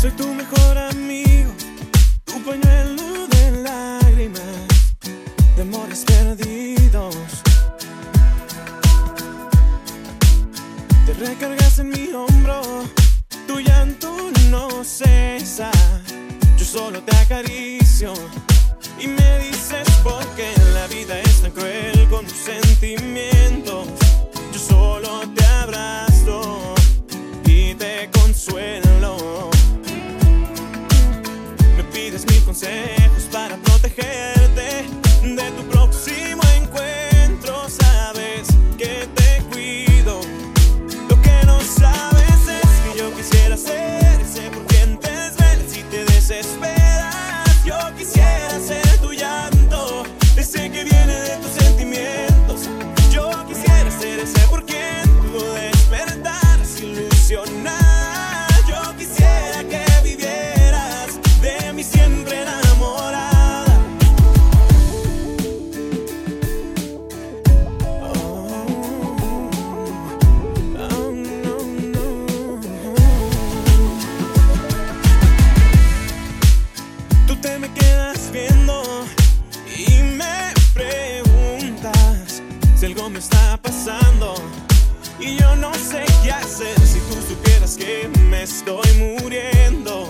Soy tu mejor amigo, tu pañuelo de lágrimas, de amores perdidos. Te recargas en mi hombro, tu llanto no cesa, yo solo te acaricio. Y me preguntas si algo me está pasando. Y yo no sé qué hacer si tú supieras que me estoy muriendo.